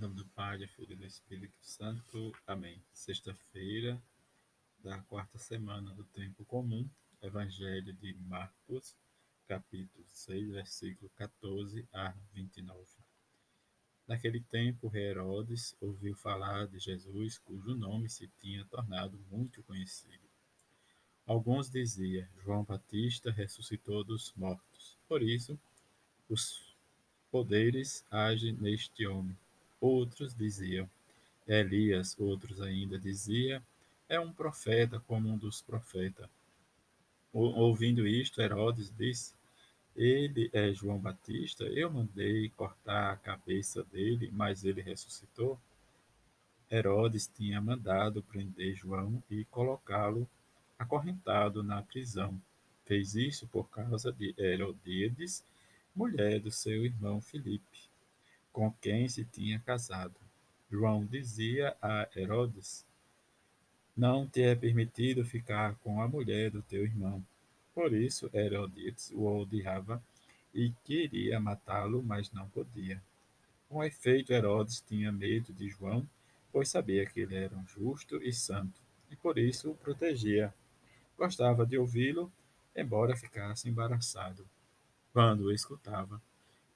Em nome do Pai, do Filho e do Espírito Santo. Amém. Sexta-feira da quarta semana do tempo comum. Evangelho de Marcos, capítulo 6, versículo 14 a 29. Naquele tempo, Herodes ouviu falar de Jesus, cujo nome se tinha tornado muito conhecido. Alguns diziam: João Batista ressuscitou dos mortos. Por isso, os poderes agem neste homem. Outros diziam: Elias, outros ainda diziam: É um profeta como um dos profetas. Ouvindo isto, Herodes disse: Ele é João Batista. Eu mandei cortar a cabeça dele, mas ele ressuscitou. Herodes tinha mandado prender João e colocá-lo acorrentado na prisão. Fez isso por causa de Herodíades, mulher do seu irmão Filipe, com quem se tinha casado. João dizia a Herodes: Não te é permitido ficar com a mulher do teu irmão. Por isso Herodes o odiava e queria matá-lo, mas não podia. Com efeito, Herodes tinha medo de João, pois sabia que ele era um justo e santo, e por isso o protegia. Gostava de ouvi-lo, embora ficasse embaraçado quando o escutava.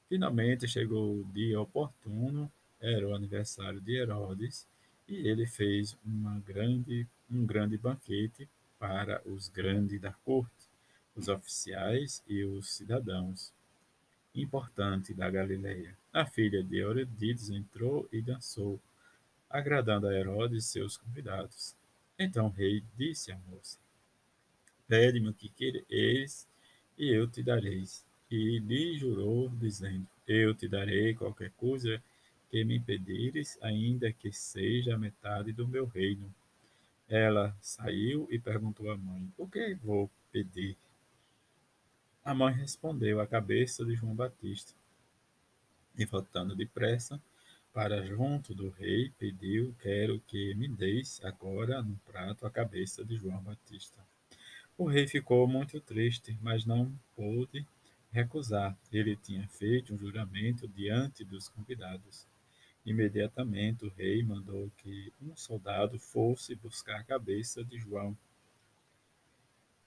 Finalmente chegou o dia oportuno, era o aniversário de Herodes, e ele fez uma grande, um grande banquete para os grandes da corte, os oficiais e os cidadãos. Importante da Galileia. A filha de Herodes entrou e dançou, agradando a Herodes e seus convidados. Então o rei disse à moça: Pede-me o que quereis, e eu te dareis e lhe jurou, dizendo: Eu te darei qualquer coisa que me pedires, ainda que seja a metade do meu reino. Ela saiu e perguntou à mãe: O que vou pedir? A mãe respondeu: A cabeça de João Batista. E voltando depressa para junto do rei, pediu: Quero que me deis agora no prato a cabeça de João Batista. O rei ficou muito triste, mas não pôde recusar. Ele tinha feito um juramento diante dos convidados. Imediatamente o rei mandou que um soldado fosse buscar a cabeça de João.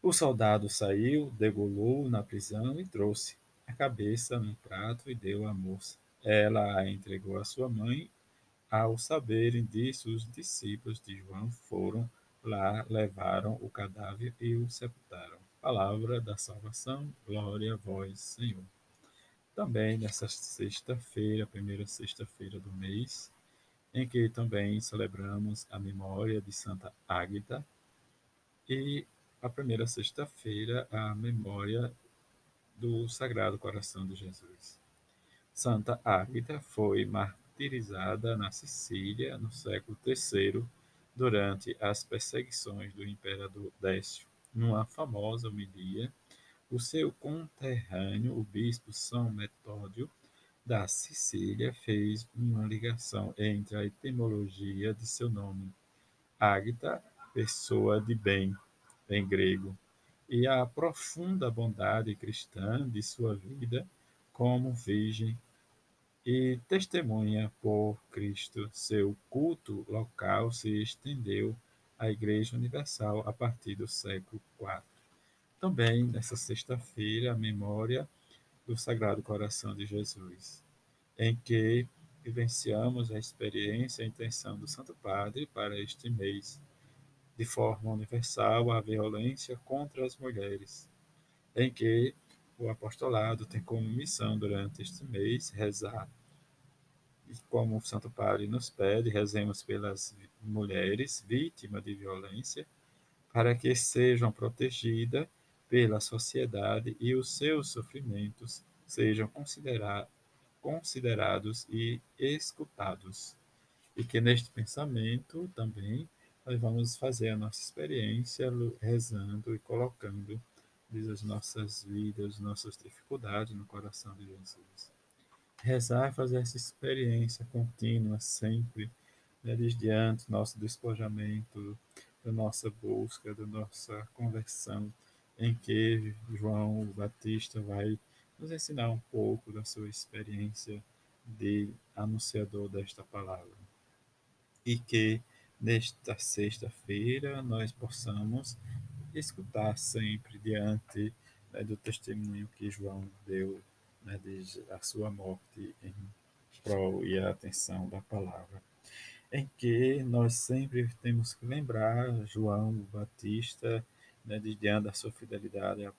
O soldado saiu, degolou na prisão e trouxe a cabeça num prato e deu à moça. Ela a entregou à sua mãe. Ao saberem disso, os discípulos de João foram lá, levaram o cadáver e o sepultaram. Palavra da salvação, glória a vós, Senhor. Também nessa sexta-feira, primeira sexta-feira do mês, em que também celebramos a memória de Santa Águida e a primeira sexta-feira a memória do Sagrado Coração de Jesus. Santa Águida foi martirizada na Sicília no século III durante as perseguições do imperador Décio numa famosa homilia, o seu conterrâneo, o bispo São Metódio da Sicília, fez uma ligação entre a etimologia de seu nome, Ágita, pessoa de bem, em grego, e a profunda bondade cristã de sua vida como virgem e testemunha por Cristo. Seu culto local se estendeu a Igreja Universal a partir do século IV. Também, nessa sexta-feira, a memória do Sagrado Coração de Jesus, em que vivenciamos a experiência e a intenção do Santo Padre para este mês, de forma universal, a violência contra as mulheres, em que o apostolado tem como missão durante este mês rezar como o Santo Padre nos pede, rezemos pelas mulheres vítimas de violência, para que sejam protegidas pela sociedade e os seus sofrimentos sejam considera considerados e escutados. E que neste pensamento também nós vamos fazer a nossa experiência rezando e colocando as nossas vidas, nossas dificuldades no coração de Jesus rezar, fazer essa experiência contínua sempre, né, desde antes nosso despojamento, da nossa busca, da nossa conversão, em que João Batista vai nos ensinar um pouco da sua experiência de anunciador desta palavra. E que nesta sexta-feira nós possamos escutar sempre diante né, do testemunho que João deu né, desde a sua morte em prol e a atenção da palavra, em que nós sempre temos que lembrar João Batista né, de diante da sua fidelidade à,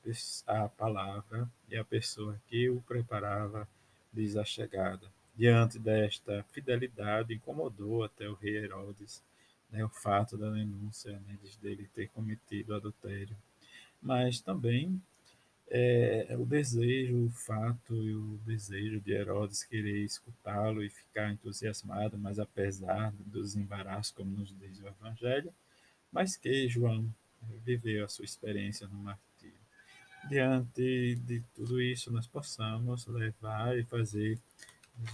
à palavra e à pessoa que o preparava diz a chegada. Diante desta fidelidade, incomodou até o rei Herodes né, o fato da denúncia né, dele ter cometido adultério. Mas também é, o desejo, o fato e o desejo de Herodes querer escutá-lo e ficar entusiasmado, mas apesar dos embaraços, como nos diz o Evangelho, mas que João viveu a sua experiência no martírio. Diante de tudo isso, nós possamos levar e fazer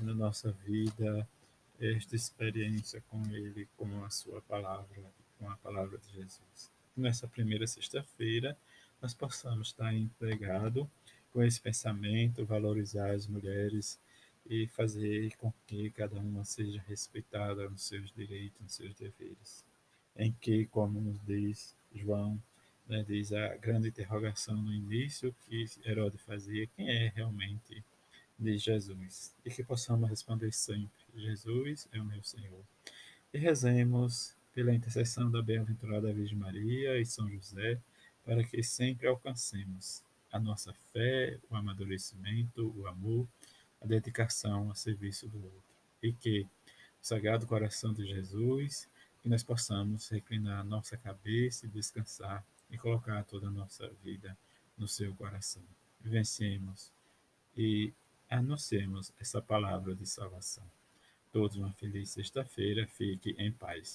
na nossa vida esta experiência com Ele, com a Sua palavra, com a palavra de Jesus. Nessa primeira sexta-feira, nós possamos estar empregado com esse pensamento, valorizar as mulheres e fazer com que cada uma seja respeitada nos seus direitos, nos seus deveres. Em que, como nos diz João, né, diz a grande interrogação no início que Herodes fazia, quem é realmente de Jesus? E que possamos responder sempre Jesus é o meu Senhor. E rezemos pela intercessão da bem-aventurada Virgem Maria e São José, para que sempre alcancemos a nossa fé, o amadurecimento, o amor, a dedicação a serviço do outro. E que o Sagrado Coração de Jesus, que nós possamos reclinar nossa cabeça e descansar e colocar toda a nossa vida no seu coração. Vencemos e anunciemos essa palavra de salvação todos uma feliz sexta-feira. Fique em paz.